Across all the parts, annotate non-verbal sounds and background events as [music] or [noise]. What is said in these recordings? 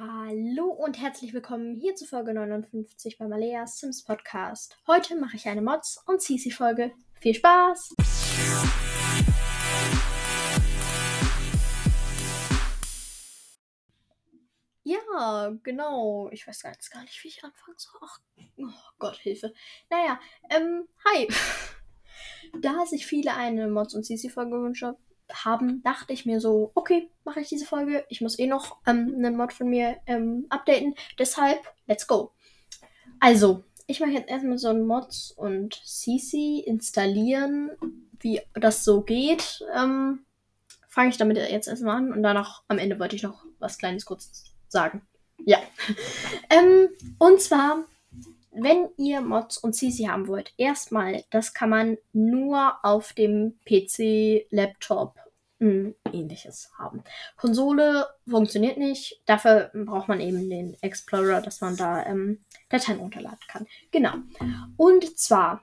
Hallo und herzlich willkommen hier zu Folge 59 beim Alea Sims Podcast. Heute mache ich eine Mods- und CC-Folge. Viel Spaß! Ja, genau. Ich weiß jetzt gar nicht, wie ich anfangen soll. Ach, oh Gott, Hilfe. Naja, ähm, hi. [laughs] da sich viele eine Mods- und CC-Folge gewünscht haben, haben, dachte ich mir so, okay, mache ich diese Folge. Ich muss eh noch ähm, einen Mod von mir ähm, updaten. Deshalb, let's go. Also, ich mache jetzt erstmal so ein Mods und CC installieren, wie das so geht. Ähm, Fange ich damit jetzt erstmal an und danach am Ende wollte ich noch was Kleines kurz sagen. Ja. [laughs] ähm, und zwar wenn ihr Mods und CC haben wollt, erstmal, das kann man nur auf dem PC, Laptop, hm, ähnliches haben. Konsole funktioniert nicht. Dafür braucht man eben den Explorer, dass man da ähm, Dateien runterladen kann. Genau. Und zwar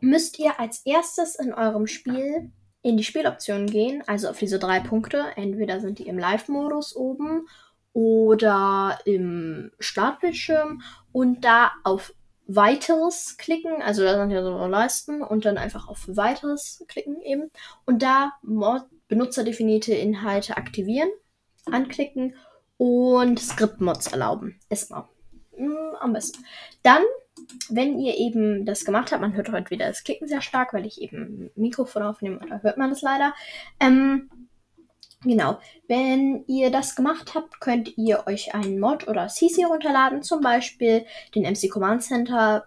müsst ihr als erstes in eurem Spiel in die Spieloptionen gehen, also auf diese drei Punkte. Entweder sind die im Live-Modus oben oder im Startbildschirm und da auf Weiteres klicken, also da sind ja so Leisten und dann einfach auf Weiteres klicken eben und da Mod benutzerdefinierte Inhalte aktivieren, anklicken und Script-Mods erlauben. Erstmal. Mm, am besten. Dann, wenn ihr eben das gemacht habt, man hört heute wieder das Klicken sehr stark, weil ich eben Mikrofon aufnehme, oder hört man es leider. Ähm, Genau. Wenn ihr das gemacht habt, könnt ihr euch einen Mod oder CC runterladen, zum Beispiel den MC Command Center.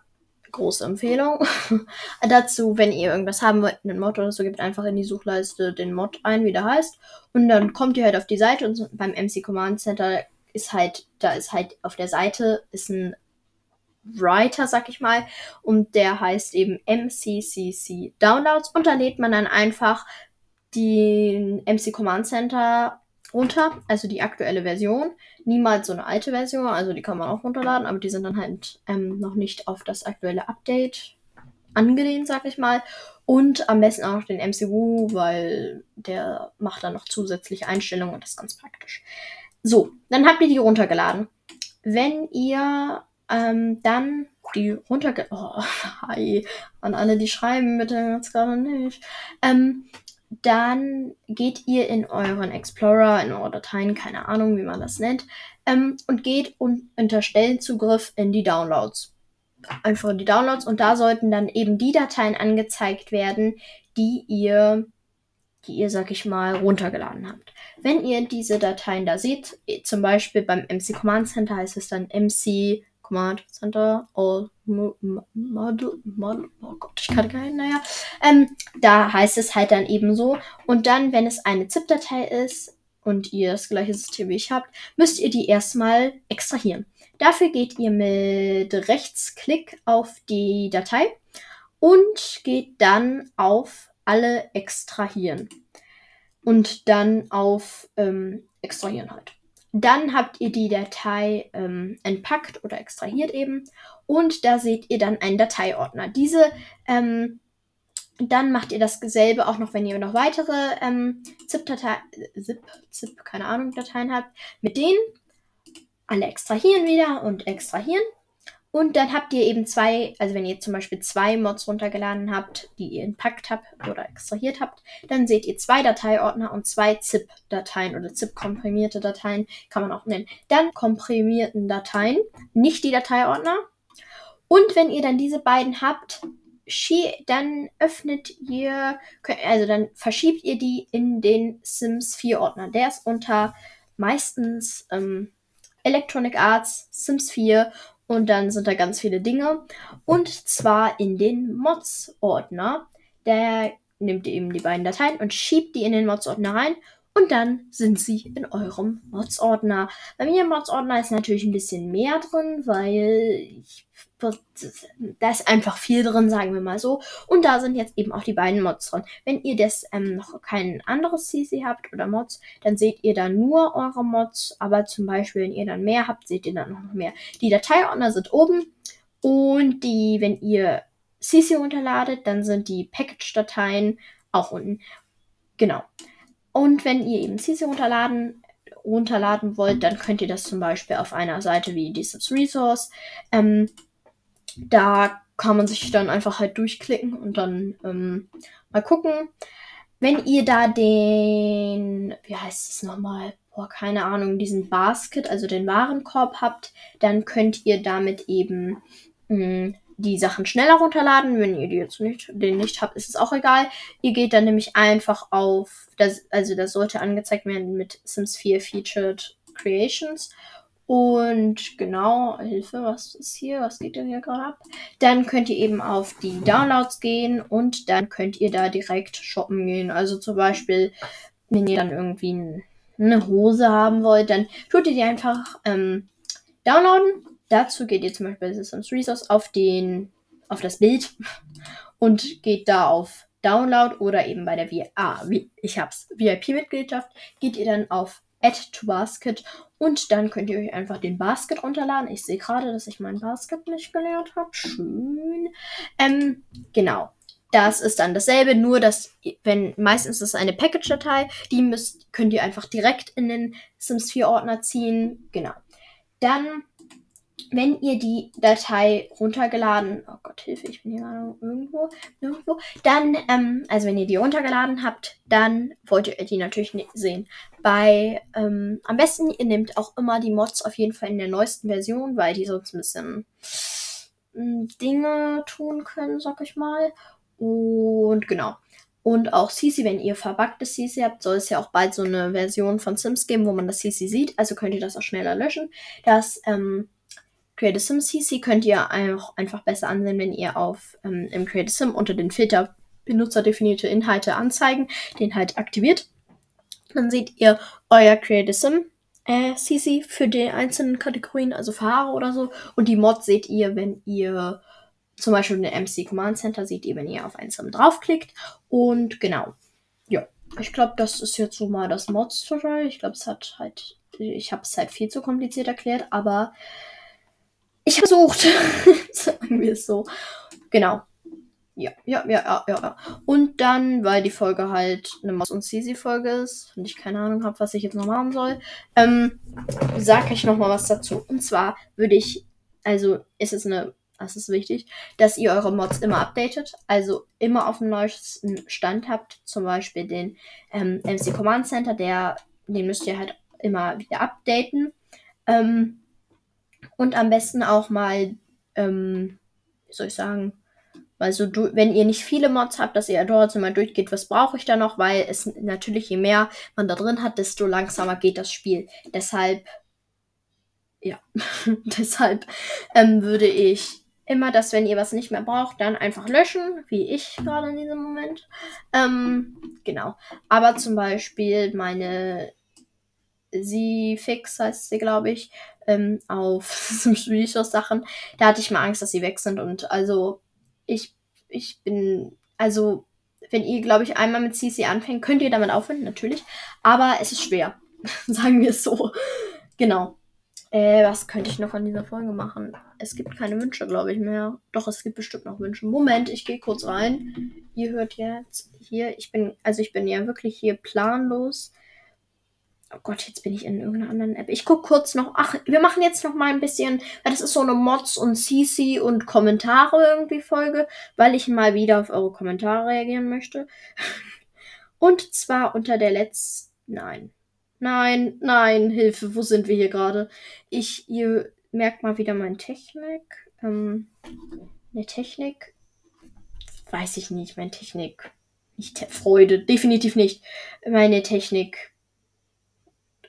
Große Empfehlung. [laughs] Dazu, wenn ihr irgendwas haben wollt, einen Mod oder so, gebt einfach in die Suchleiste den Mod ein, wie der heißt. Und dann kommt ihr halt auf die Seite und beim MC Command Center ist halt, da ist halt auf der Seite ist ein Writer, sag ich mal, und der heißt eben MCCC Downloads und da lädt man dann einfach den MC Command Center runter, also die aktuelle Version. Niemals so eine alte Version, also die kann man auch runterladen, aber die sind dann halt ähm, noch nicht auf das aktuelle Update angelehnt, sag ich mal. Und am besten auch noch den MCU, weil der macht dann noch zusätzliche Einstellungen und das ist ganz praktisch. So, dann habt ihr die runtergeladen. Wenn ihr ähm, dann die runtergeladen. [laughs] Oh, hi. An alle, die schreiben, bitte jetzt gerade nicht. Ähm, dann geht ihr in euren Explorer, in eure Dateien, keine Ahnung, wie man das nennt, ähm, und geht un unter Stellenzugriff in die Downloads. Einfach in die Downloads und da sollten dann eben die Dateien angezeigt werden, die ihr, die ihr, sag ich mal, runtergeladen habt. Wenn ihr diese Dateien da seht, zum Beispiel beim MC Command Center heißt es dann MC Command Center All Model, Model, oh Gott, ich kann keinen, naja. Ähm, da heißt es halt dann eben so. Und dann, wenn es eine ZIP-Datei ist und ihr das gleiche System wie ich habt, müsst ihr die erstmal extrahieren. Dafür geht ihr mit Rechtsklick auf die Datei und geht dann auf alle extrahieren. Und dann auf ähm, extrahieren halt. Dann habt ihr die Datei ähm, entpackt oder extrahiert eben und da seht ihr dann einen Dateiordner. Diese, ähm, dann macht ihr dasselbe auch noch, wenn ihr noch weitere ähm, ZIP-Dateien, ZIP, ZIP, keine Ahnung, Dateien habt, mit denen alle extrahieren wieder und extrahieren. Und dann habt ihr eben zwei, also wenn ihr zum Beispiel zwei Mods runtergeladen habt, die ihr entpackt habt oder extrahiert habt, dann seht ihr zwei Dateiordner und zwei ZIP-Dateien oder ZIP-komprimierte Dateien, kann man auch nennen. Dann komprimierten Dateien, nicht die Dateiordner. Und wenn ihr dann diese beiden habt, dann öffnet ihr, also dann verschiebt ihr die in den Sims 4 Ordner. Der ist unter meistens ähm, Electronic Arts, Sims 4 und dann sind da ganz viele Dinge. Und zwar in den Mods-Ordner. Der nimmt eben die beiden Dateien und schiebt die in den Mods-Ordner rein. Und dann sind sie in eurem Mods-Ordner. Bei mir im Mods-Ordner ist natürlich ein bisschen mehr drin, weil ich, da ist einfach viel drin, sagen wir mal so. Und da sind jetzt eben auch die beiden Mods drin. Wenn ihr das ähm, noch kein anderes CC habt oder Mods, dann seht ihr da nur eure Mods. Aber zum Beispiel, wenn ihr dann mehr habt, seht ihr dann noch mehr. Die Dateiordner sind oben. Und die, wenn ihr CC runterladet, dann sind die Package-Dateien auch unten. Genau. Und wenn ihr eben CC runterladen runterladen wollt, dann könnt ihr das zum Beispiel auf einer Seite wie die Sims Resource. Ähm, da kann man sich dann einfach halt durchklicken und dann ähm, mal gucken. Wenn ihr da den, wie heißt es nochmal? Boah, keine Ahnung, diesen Basket, also den Warenkorb habt, dann könnt ihr damit eben mh, hm, die Sachen schneller runterladen. Wenn ihr die jetzt nicht, den nicht habt, ist es auch egal. Ihr geht dann nämlich einfach auf, das, also das sollte angezeigt werden mit Sims 4 Featured Creations. Und genau, Hilfe, was ist hier? Was geht denn hier gerade ab? Dann könnt ihr eben auf die Downloads gehen und dann könnt ihr da direkt shoppen gehen. Also zum Beispiel, wenn ihr dann irgendwie eine Hose haben wollt, dann tut ihr die einfach ähm, downloaden Dazu geht ihr zum Beispiel bei Systems Resource auf, den, auf das Bild [laughs] und geht da auf Download oder eben bei der v ah, ich hab's, VIP-Mitgliedschaft, geht ihr dann auf Add to Basket und dann könnt ihr euch einfach den Basket runterladen. Ich sehe gerade, dass ich mein Basket nicht gelernt habe. Schön. Ähm, genau. Das ist dann dasselbe, nur dass, wenn meistens ist es eine Package-Datei, die müsst, könnt ihr einfach direkt in den Sims 4 Ordner ziehen. Genau. Dann wenn ihr die Datei runtergeladen, oh Gott, Hilfe, ich bin hier gerade irgendwo, irgendwo, dann, ähm, also wenn ihr die runtergeladen habt, dann wollt ihr die natürlich sehen. Bei, ähm, am besten, ihr nehmt auch immer die Mods auf jeden Fall in der neuesten Version, weil die sonst ein bisschen hm, Dinge tun können, sag ich mal. Und genau. Und auch CC, wenn ihr verbuggtes CC habt, soll es ja auch bald so eine Version von Sims geben, wo man das CC sieht. Also könnt ihr das auch schneller löschen. Das, ähm, Sim CC könnt ihr auch einfach besser ansehen, wenn ihr auf ähm, im Sim unter den Filter benutzerdefinierte Inhalte anzeigen, den halt aktiviert. Dann seht ihr euer Sim äh, CC für die einzelnen Kategorien, also für Haare oder so. Und die Mods seht ihr, wenn ihr zum Beispiel den MC Command Center seht ihr, wenn ihr auf ein Sim draufklickt. Und genau. Ja, ich glaube, das ist jetzt so mal das Mods-Tutorial. Ich glaube, es hat halt, ich habe es halt viel zu kompliziert erklärt, aber ich habe versucht. [laughs] Sagen wir es so. Genau. Ja, ja, ja, ja, ja. Und dann, weil die Folge halt eine Maus- und Sisi-Folge ist und ich keine Ahnung habe, was ich jetzt noch machen soll, ähm, sage ich noch mal was dazu. Und zwar würde ich, also ist es eine, das ist wichtig, dass ihr eure Mods immer updatet, also immer auf dem neuesten Stand habt. Zum Beispiel den ähm, MC Command Center, der, den müsst ihr halt immer wieder updaten. Ähm, und am besten auch mal, ähm, wie soll ich sagen, also du, wenn ihr nicht viele Mods habt, dass ihr dort mal durchgeht, was brauche ich da noch, weil es natürlich je mehr man da drin hat, desto langsamer geht das Spiel. Deshalb, ja, [laughs] deshalb ähm, würde ich immer, dass wenn ihr was nicht mehr braucht, dann einfach löschen, wie ich gerade in diesem Moment. Ähm, genau. Aber zum Beispiel meine sie fix heißt sie, glaube ich, ähm, auf [laughs] Resource Sachen. Da hatte ich mal Angst, dass sie weg sind. Und also ich, ich bin, also wenn ihr, glaube ich, einmal mit CC anfängt, könnt ihr damit aufhören, natürlich. Aber es ist schwer. [laughs] Sagen wir es so. Genau. Äh, was könnte ich noch an dieser Folge machen? Es gibt keine Wünsche, glaube ich, mehr. Doch, es gibt bestimmt noch Wünsche. Moment, ich gehe kurz rein. Ihr hört jetzt hier, ich bin, also ich bin ja wirklich hier planlos. Oh Gott, jetzt bin ich in irgendeiner anderen App. Ich gucke kurz noch. Ach, wir machen jetzt noch mal ein bisschen, weil das ist so eine Mods und CC und Kommentare irgendwie Folge, weil ich mal wieder auf eure Kommentare reagieren möchte. [laughs] Und zwar unter der letzten. Nein. Nein, nein, Hilfe, wo sind wir hier gerade? Ich, ihr merkt mal wieder meine Technik. Ähm, eine Technik. Weiß ich nicht, meine Technik. Nicht Freude, definitiv nicht. Meine Technik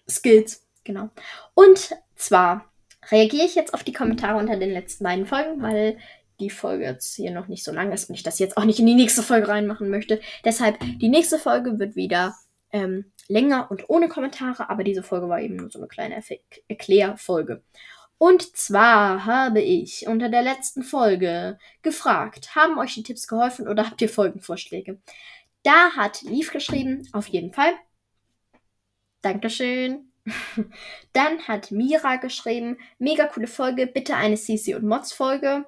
Skills, genau. Und zwar reagiere ich jetzt auf die Kommentare unter den letzten beiden Folgen, weil die Folge jetzt hier noch nicht so lang ist und ich das jetzt auch nicht in die nächste Folge reinmachen möchte. Deshalb, die nächste Folge wird wieder ähm, länger und ohne Kommentare, aber diese Folge war eben nur so eine kleine Erklärfolge. Und zwar habe ich unter der letzten Folge gefragt, haben euch die Tipps geholfen oder habt ihr Folgenvorschläge? Da hat Lief geschrieben, auf jeden Fall. Dankeschön. Dann hat Mira geschrieben, mega coole Folge, bitte eine CC und Mods Folge.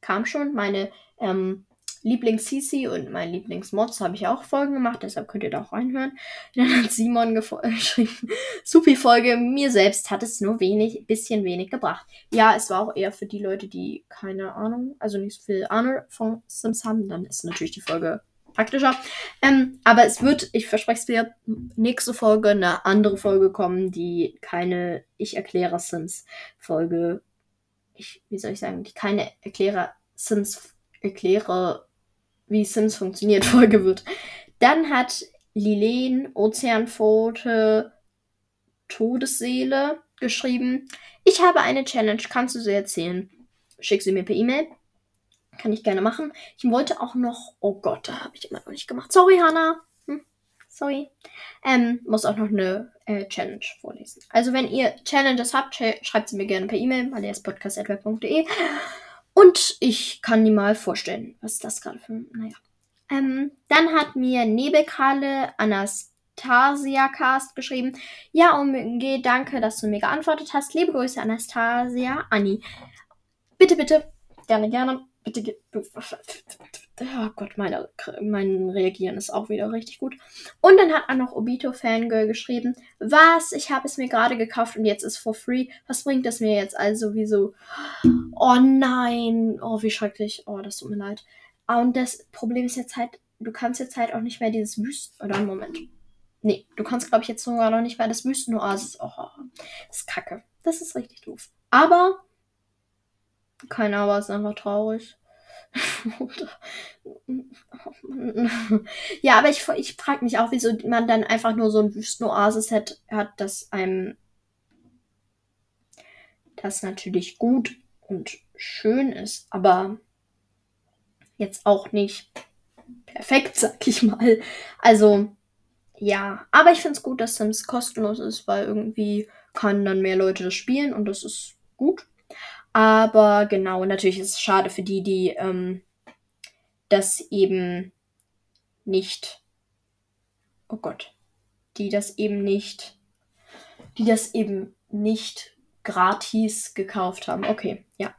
Kam schon, meine ähm, Lieblings-CC und mein Lieblings-Mods habe ich auch Folgen gemacht, deshalb könnt ihr da auch reinhören. Dann hat Simon [laughs] geschrieben, Supi-Folge, mir selbst hat es nur wenig, bisschen wenig gebracht. Ja, es war auch eher für die Leute, die keine Ahnung, also nicht so viel Ahnung von Sims haben, dann ist natürlich die Folge praktischer. Ähm, aber es wird, ich verspreche es dir, nächste Folge eine andere Folge kommen, die keine Ich erkläre Sims Folge, ich, wie soll ich sagen, die keine Erkläre Sims, erkläre, wie Sims funktioniert [laughs] Folge wird. Dann hat Lilen Ozeanpfote Todesseele geschrieben. Ich habe eine Challenge, kannst du sie erzählen? Schick sie mir per E-Mail. Kann ich gerne machen. Ich wollte auch noch. Oh Gott, da habe ich immer noch nicht gemacht. Sorry, Hannah. Hm, sorry. Ähm, muss auch noch eine äh, Challenge vorlesen. Also, wenn ihr Challenges habt, schreibt sie mir gerne per E-Mail, aliaspodcast.web.de. Und ich kann die mal vorstellen. Was das gerade für. Naja. Ähm, dann hat mir Nebelkalle Anastasia Cast geschrieben. Ja, OMG, danke, dass du mir geantwortet hast. Liebe Grüße, Anastasia, Anni. Bitte, bitte, gerne, gerne bitte, [laughs] oh Gott, meine, mein Reagieren ist auch wieder richtig gut. Und dann hat auch noch Obito Fangirl geschrieben, was, ich habe es mir gerade gekauft und jetzt ist for free. Was bringt das mir jetzt also? Wieso? Oh nein, oh wie schrecklich. Oh, das tut mir leid. Ah, und das Problem ist jetzt halt, du kannst jetzt halt auch nicht mehr dieses Wüsten, oder einen Moment. Nee, du kannst glaube ich jetzt sogar noch nicht mehr das Wüstenoasis. Oh, das ist kacke. Das ist richtig doof. Aber keine Ahnung, ist einfach traurig. [laughs] [laughs] ja, aber ich, ich frage mich auch, wieso man dann einfach nur so ein Wüstenoasis hat, hat, das einem das natürlich gut und schön ist, aber jetzt auch nicht perfekt, [laughs] sag ich mal. Also, ja, aber ich finde es gut, dass Sims kostenlos ist, weil irgendwie können dann mehr Leute das spielen und das ist gut. Aber genau, natürlich ist es schade für die, die ähm, das eben nicht. Oh Gott. Die das eben nicht. Die das eben nicht gratis gekauft haben. Okay, ja.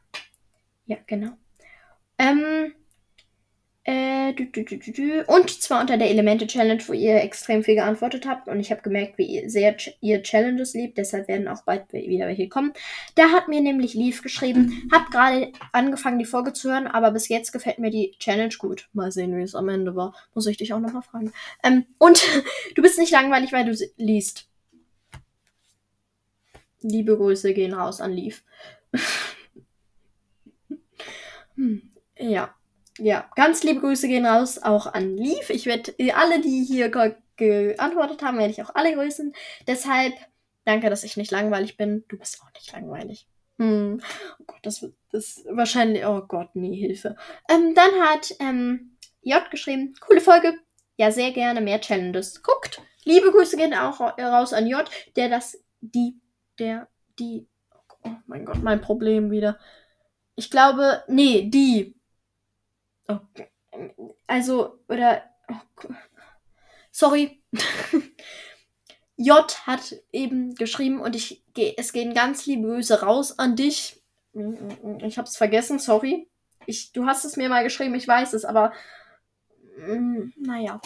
Ja, genau. Ähm, äh, und zwar unter der Elemente-Challenge, wo ihr extrem viel geantwortet habt. Und ich habe gemerkt, wie ihr sehr ihr Challenges liebt. Deshalb werden auch bald wieder welche kommen. Da hat mir nämlich Leaf geschrieben. Hab gerade angefangen, die Folge zu hören, aber bis jetzt gefällt mir die Challenge gut. Mal sehen, wie es am Ende war. Muss ich dich auch nochmal fragen. Ähm, und [laughs] du bist nicht langweilig, weil du liest. Liebe Grüße gehen raus an Leaf. [laughs] hm, ja ja, ganz liebe Grüße gehen raus auch an Leaf. Ich werde äh, alle, die hier geantwortet haben, werde ich auch alle grüßen. Deshalb danke, dass ich nicht langweilig bin. Du bist auch nicht langweilig. Hm. Oh Gott, das wird das wahrscheinlich. Oh Gott, nee, Hilfe. Ähm, dann hat ähm, J geschrieben, coole Folge. Ja, sehr gerne mehr Challenges. Guckt. Liebe Grüße gehen auch raus an J, der das, die, der, die. Oh mein Gott, mein Problem wieder. Ich glaube, nee, die Oh, also, oder. Oh, sorry. [laughs] J hat eben geschrieben und ich es gehen ganz liebe raus an dich. Ich hab's vergessen, sorry. Ich, du hast es mir mal geschrieben, ich weiß es, aber mm, naja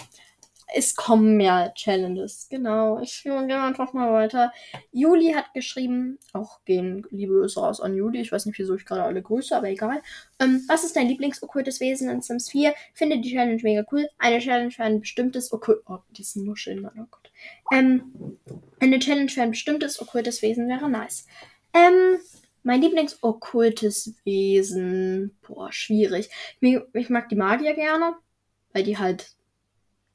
es kommen mehr Challenges. Genau. Ich gehe einfach mal weiter. Juli hat geschrieben, auch gehen liebe Grüße raus an Juli. Ich weiß nicht, wieso ich gerade alle grüße, aber egal. Ähm, was ist dein Lieblingsokkultes Wesen in Sims 4? Finde die Challenge mega cool. Eine Challenge für ein bestimmtes okkult. Oh, die sind nur schön, oh Gott. Ähm, eine Challenge für ein bestimmtes okkultes Wesen wäre nice. Ähm, mein Lieblingsokkultes Wesen. Boah, schwierig. Ich mag die Magier gerne, weil die halt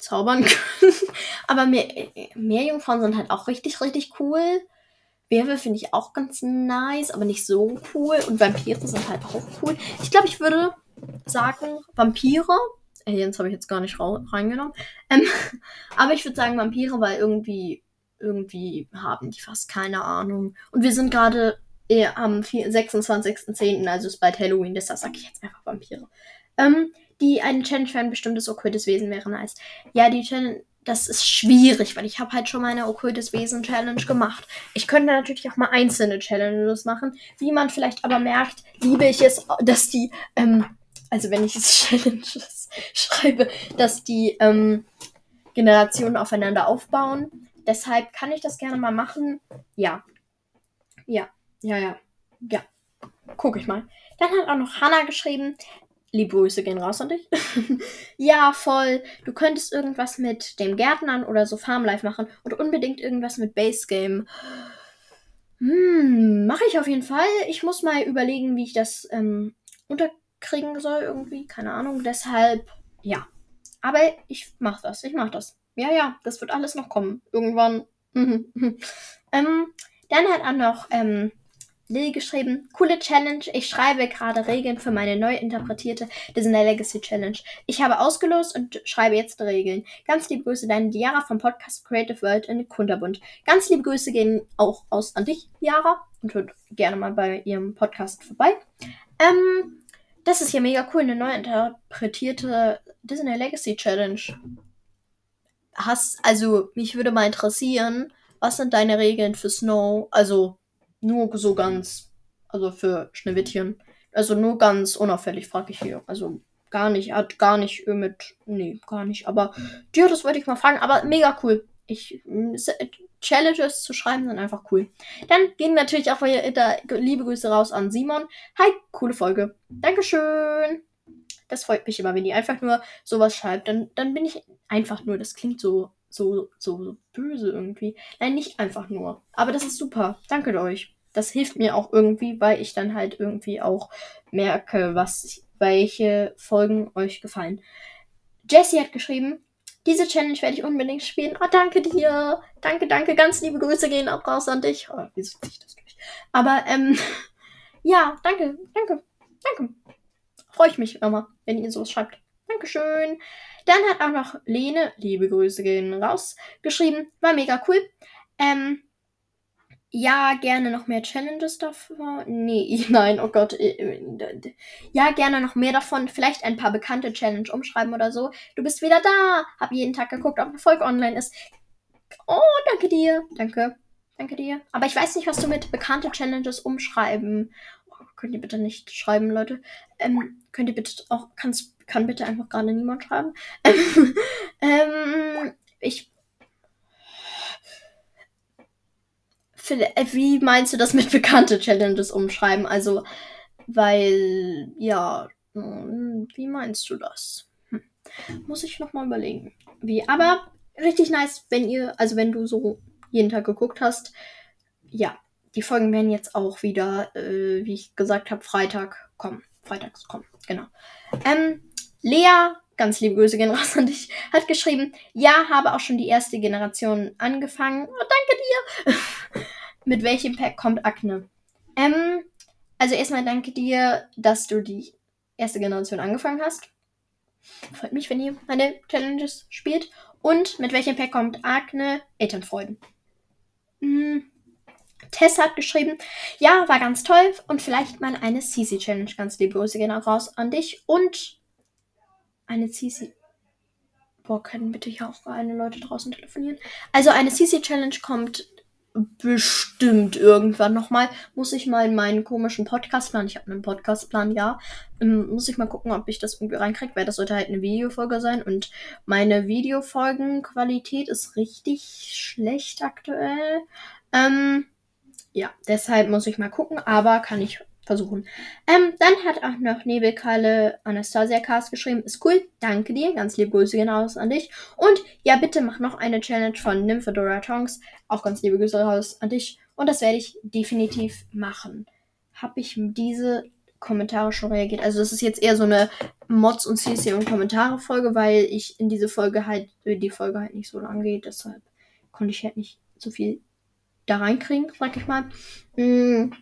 zaubern [laughs] können. Aber mehr, Meerjungfrauen sind halt auch richtig, richtig cool. Werwölfe finde ich auch ganz nice, aber nicht so cool. Und Vampire sind halt auch cool. Ich glaube, ich würde sagen, Vampire. Aliens habe ich jetzt gar nicht reingenommen. Ähm, [laughs] aber ich würde sagen Vampire, weil irgendwie, irgendwie haben die fast keine Ahnung. Und wir sind gerade eh am 26.10., also ist bald Halloween, deshalb sage ich jetzt einfach Vampire. Ähm, die eine Challenge für ein bestimmtes okkultes Wesen wäre nice. Ja, die Challenge, das ist schwierig, weil ich habe halt schon meine okkultes Wesen Challenge gemacht. Ich könnte natürlich auch mal einzelne Challenges machen. Wie man vielleicht aber merkt, liebe ich es, dass die, ähm, also wenn ich es [laughs] Challenges schreibe, dass die ähm, Generationen aufeinander aufbauen. Deshalb kann ich das gerne mal machen. Ja. Ja, ja, ja. Ja. Guck ich mal. Dann hat auch noch Hannah geschrieben. Liebe Grüße gehen raus an dich. [laughs] ja, voll. Du könntest irgendwas mit dem Gärtnern oder so Farmlife machen und unbedingt irgendwas mit Base Game. Hm, mache ich auf jeden Fall. Ich muss mal überlegen, wie ich das ähm, unterkriegen soll irgendwie. Keine Ahnung. Deshalb, ja. Aber ich mach das. Ich mach das. Ja, ja, das wird alles noch kommen. Irgendwann. [laughs] ähm, dann hat auch noch ähm, Lil geschrieben, coole Challenge. Ich schreibe gerade Regeln für meine neu interpretierte Disney Legacy Challenge. Ich habe ausgelost und schreibe jetzt Regeln. Ganz liebe Grüße, deine Diara vom Podcast Creative World in Kunterbund. Ganz liebe Grüße gehen auch aus an dich, Diara. Und hört gerne mal bei ihrem Podcast vorbei. Ähm, das ist ja mega cool, eine neu interpretierte Disney Legacy Challenge. Hast, also, mich würde mal interessieren, was sind deine Regeln für Snow? Also, nur so ganz, also für Schneewittchen. Also nur ganz unauffällig, frage ich hier. Also gar nicht, hat gar nicht mit, nee, gar nicht. Aber ja, das wollte ich mal fragen. Aber mega cool. Ich, Challenges zu schreiben sind einfach cool. Dann gehen natürlich auch wieder liebe Grüße raus an Simon. Hi, coole Folge. Dankeschön. Das freut mich immer, wenn ihr einfach nur sowas schreibt. Dann, dann bin ich einfach nur, das klingt so so, so, so böse irgendwie. Nein, nicht einfach nur. Aber das ist super. Danke euch. Das hilft mir auch irgendwie, weil ich dann halt irgendwie auch merke, was, welche Folgen euch gefallen. Jessie hat geschrieben, diese Challenge werde ich unbedingt spielen. Oh, danke dir. Danke, danke. Ganz liebe Grüße gehen auch raus an dich. Oh, wieso ziehe ich das durch? Aber, ähm, [laughs] ja, danke, danke, danke. Freue ich mich immer, wenn ihr sowas schreibt. Dankeschön. Dann hat auch noch Lene, liebe Grüße gehen raus, geschrieben. War mega cool. Ähm, ja, gerne noch mehr Challenges davon. Nee, [laughs] nein, oh Gott. Äh, äh, ja, gerne noch mehr davon. Vielleicht ein paar bekannte Challenge umschreiben oder so. Du bist wieder da. Hab jeden Tag geguckt, ob eine Folge online ist. Oh, danke dir. Danke. Danke dir. Aber ich weiß nicht, was du mit bekannte Challenges umschreiben. Oh, könnt ihr bitte nicht schreiben, Leute. Ähm, könnt ihr bitte auch, kann's, kann bitte einfach gerade niemand schreiben. [laughs] ähm, ich. Wie meinst du das mit bekannte Challenges umschreiben? Also, weil, ja, hm, wie meinst du das? Hm. Muss ich nochmal überlegen. Wie, aber richtig nice, wenn ihr, also wenn du so jeden Tag geguckt hast. Ja, die Folgen werden jetzt auch wieder, äh, wie ich gesagt habe, Freitag kommen. Freitags kommen, genau. Ähm, Lea, ganz liebe Grüße gehen raus an dich, hat geschrieben, ja, habe auch schon die erste Generation angefangen. Oh, danke dir. [laughs] Mit welchem Pack kommt Akne? Ähm, also erstmal danke dir, dass du die erste Generation angefangen hast. Freut mich, wenn ihr meine Challenges spielt. Und mit welchem Pack kommt Akne? Elternfreuden. Hm. Tess hat geschrieben, ja, war ganz toll und vielleicht mal eine CC Challenge. Ganz liebe Grüße gehen auch raus an dich und eine CC. Boah, können bitte hier auch eine Leute draußen telefonieren? Also eine CC Challenge kommt bestimmt irgendwann nochmal. Muss ich mal in meinen komischen Podcastplan, ich habe einen Podcastplan, ja, ähm, muss ich mal gucken, ob ich das irgendwie reinkriege, weil das sollte halt eine Videofolge sein und meine Videofolgenqualität ist richtig schlecht aktuell. Ähm, ja, deshalb muss ich mal gucken, aber kann ich versuchen. Ähm, dann hat auch noch Nebelkalle Anastasia Cast geschrieben. Ist cool, danke dir. Ganz liebe Grüße gehen raus an dich. Und ja, bitte mach noch eine Challenge von Nymphedora Tongs. Auch ganz liebe Grüße raus an dich. Und das werde ich definitiv machen. Habe ich diese Kommentare schon reagiert? Also, das ist jetzt eher so eine Mods und CC und Kommentare Folge, weil ich in diese Folge halt, die Folge halt nicht so lang geht. Deshalb konnte ich halt nicht so viel da reinkriegen, sag ich mal. Mm,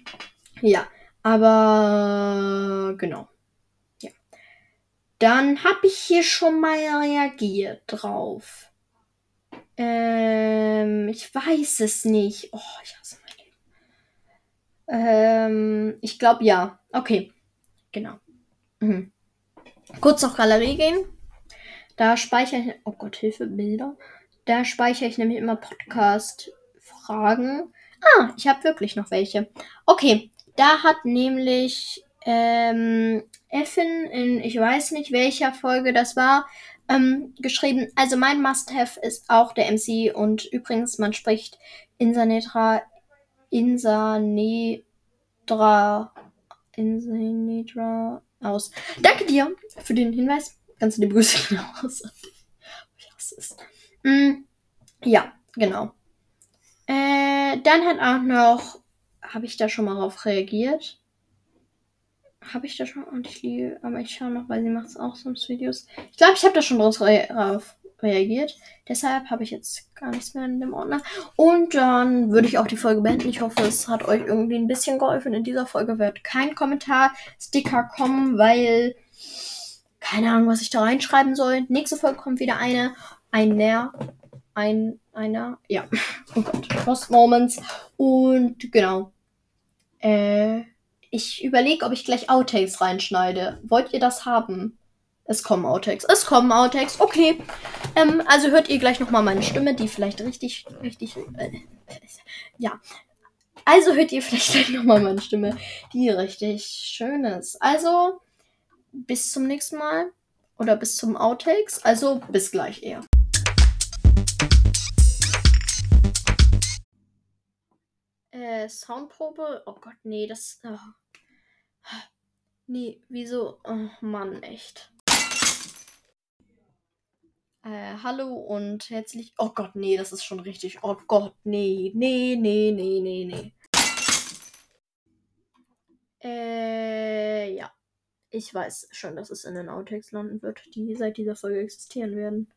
ja. Aber genau. Ja. Dann habe ich hier schon mal reagiert drauf. Ähm, ich weiß es nicht. Oh, ich hasse mein Leben. Ähm, ich glaube ja. Okay. Genau. Mhm. Kurz auf Galerie gehen. Da speichere ich. Oh Gott, Hilfe, Bilder. Da speichere ich nämlich immer Podcast-Fragen. Ah, ich habe wirklich noch welche. Okay, da hat nämlich ähm, Effin in, ich weiß nicht welcher Folge das war, ähm, geschrieben, also mein Must-Have ist auch der MC und übrigens, man spricht Insanetra, Insanedra, Insanedra aus. Danke dir für den Hinweis. Ganz liebe Grüße genau aus. Mm, ja, genau. Äh, dann hat auch noch, habe ich da schon mal drauf reagiert? Habe ich da schon? Und ich liebe, aber ich schaue noch, weil sie macht es auch sonst Videos. Ich glaube, ich habe da schon drauf, re drauf reagiert. Deshalb habe ich jetzt gar nichts mehr in dem Ordner. Und dann würde ich auch die Folge beenden. Ich hoffe, es hat euch irgendwie ein bisschen geholfen. In dieser Folge wird kein Kommentar-Sticker kommen, weil keine Ahnung, was ich da reinschreiben soll. Nächste Folge kommt wieder eine. Ein Näher. Ein, einer. Ja. Oh Gott. Post Moments. Und genau. Äh ich überlege, ob ich gleich Outtakes reinschneide. Wollt ihr das haben? Es kommen Outtakes. Es kommen Outtakes. Okay. Ähm, also hört ihr gleich nochmal meine Stimme, die vielleicht richtig, richtig. Äh, ja. Also hört ihr vielleicht gleich nochmal meine Stimme, die richtig schön ist. Also, bis zum nächsten Mal. Oder bis zum Outtakes. Also, bis gleich eher. Äh, Soundprobe? Oh Gott, nee, das. Oh. Nee, wieso? Oh Mann, echt. Äh, hallo und herzlich. Oh Gott, nee, das ist schon richtig. Oh Gott, nee, nee, nee, nee, nee, nee. Äh, ja. Ich weiß schon, dass es in den Outtakes landen wird, die seit dieser Folge existieren werden.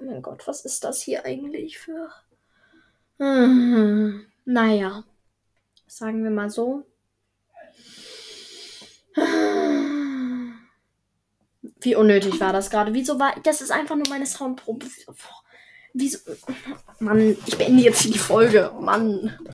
Mein Gott, was ist das hier eigentlich für. Hm, naja. Sagen wir mal so. Wie unnötig war das gerade? Wieso war. Das ist einfach nur meine Soundprobe. Wieso. Mann, ich beende jetzt hier die Folge. Mann.